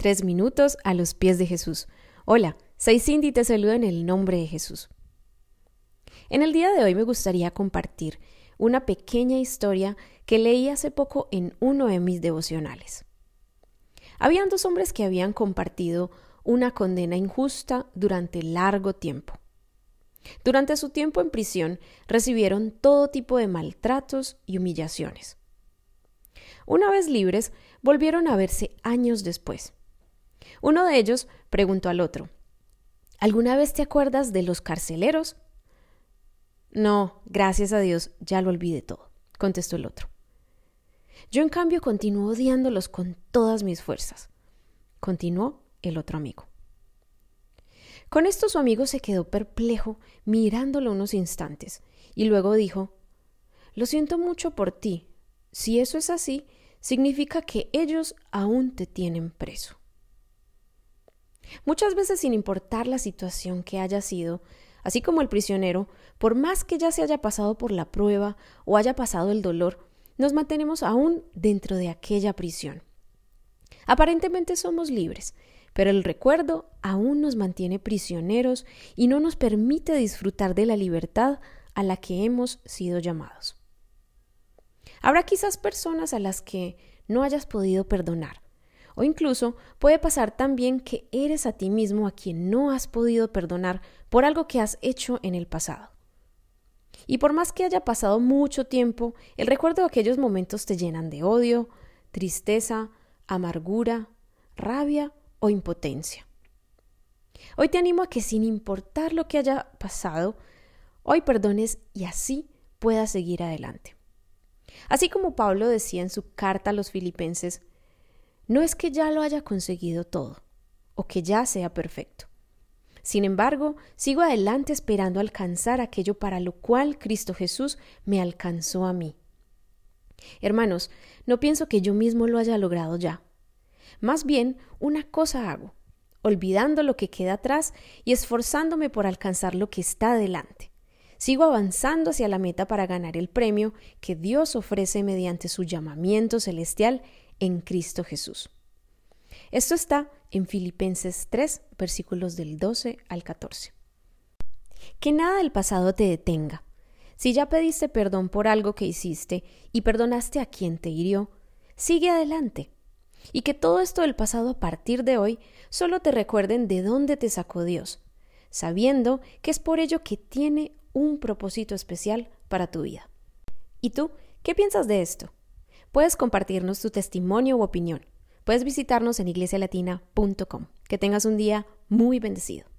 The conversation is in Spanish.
Tres minutos a los pies de Jesús. Hola, soy Cindy y te saludo en el nombre de Jesús. En el día de hoy me gustaría compartir una pequeña historia que leí hace poco en uno de mis devocionales. Habían dos hombres que habían compartido una condena injusta durante largo tiempo. Durante su tiempo en prisión recibieron todo tipo de maltratos y humillaciones. Una vez libres, volvieron a verse años después. Uno de ellos preguntó al otro ¿Alguna vez te acuerdas de los carceleros? No, gracias a Dios, ya lo olvidé todo, contestó el otro. Yo, en cambio, continúo odiándolos con todas mis fuerzas, continuó el otro amigo. Con esto su amigo se quedó perplejo, mirándolo unos instantes, y luego dijo Lo siento mucho por ti. Si eso es así, significa que ellos aún te tienen preso. Muchas veces, sin importar la situación que haya sido, así como el prisionero, por más que ya se haya pasado por la prueba o haya pasado el dolor, nos mantenemos aún dentro de aquella prisión. Aparentemente somos libres, pero el recuerdo aún nos mantiene prisioneros y no nos permite disfrutar de la libertad a la que hemos sido llamados. Habrá quizás personas a las que no hayas podido perdonar, o incluso puede pasar también que eres a ti mismo a quien no has podido perdonar por algo que has hecho en el pasado. Y por más que haya pasado mucho tiempo, el recuerdo de aquellos momentos te llenan de odio, tristeza, amargura, rabia o impotencia. Hoy te animo a que sin importar lo que haya pasado, hoy perdones y así puedas seguir adelante. Así como Pablo decía en su carta a los filipenses, no es que ya lo haya conseguido todo, o que ya sea perfecto. Sin embargo, sigo adelante esperando alcanzar aquello para lo cual Cristo Jesús me alcanzó a mí. Hermanos, no pienso que yo mismo lo haya logrado ya. Más bien, una cosa hago, olvidando lo que queda atrás y esforzándome por alcanzar lo que está adelante. Sigo avanzando hacia la meta para ganar el premio que Dios ofrece mediante su llamamiento celestial en Cristo Jesús. Esto está en Filipenses 3, versículos del 12 al 14. Que nada del pasado te detenga. Si ya pediste perdón por algo que hiciste y perdonaste a quien te hirió, sigue adelante. Y que todo esto del pasado a partir de hoy solo te recuerden de dónde te sacó Dios, sabiendo que es por ello que tiene un propósito especial para tu vida. ¿Y tú qué piensas de esto? Puedes compartirnos tu testimonio u opinión. Puedes visitarnos en iglesialatina.com. Que tengas un día muy bendecido.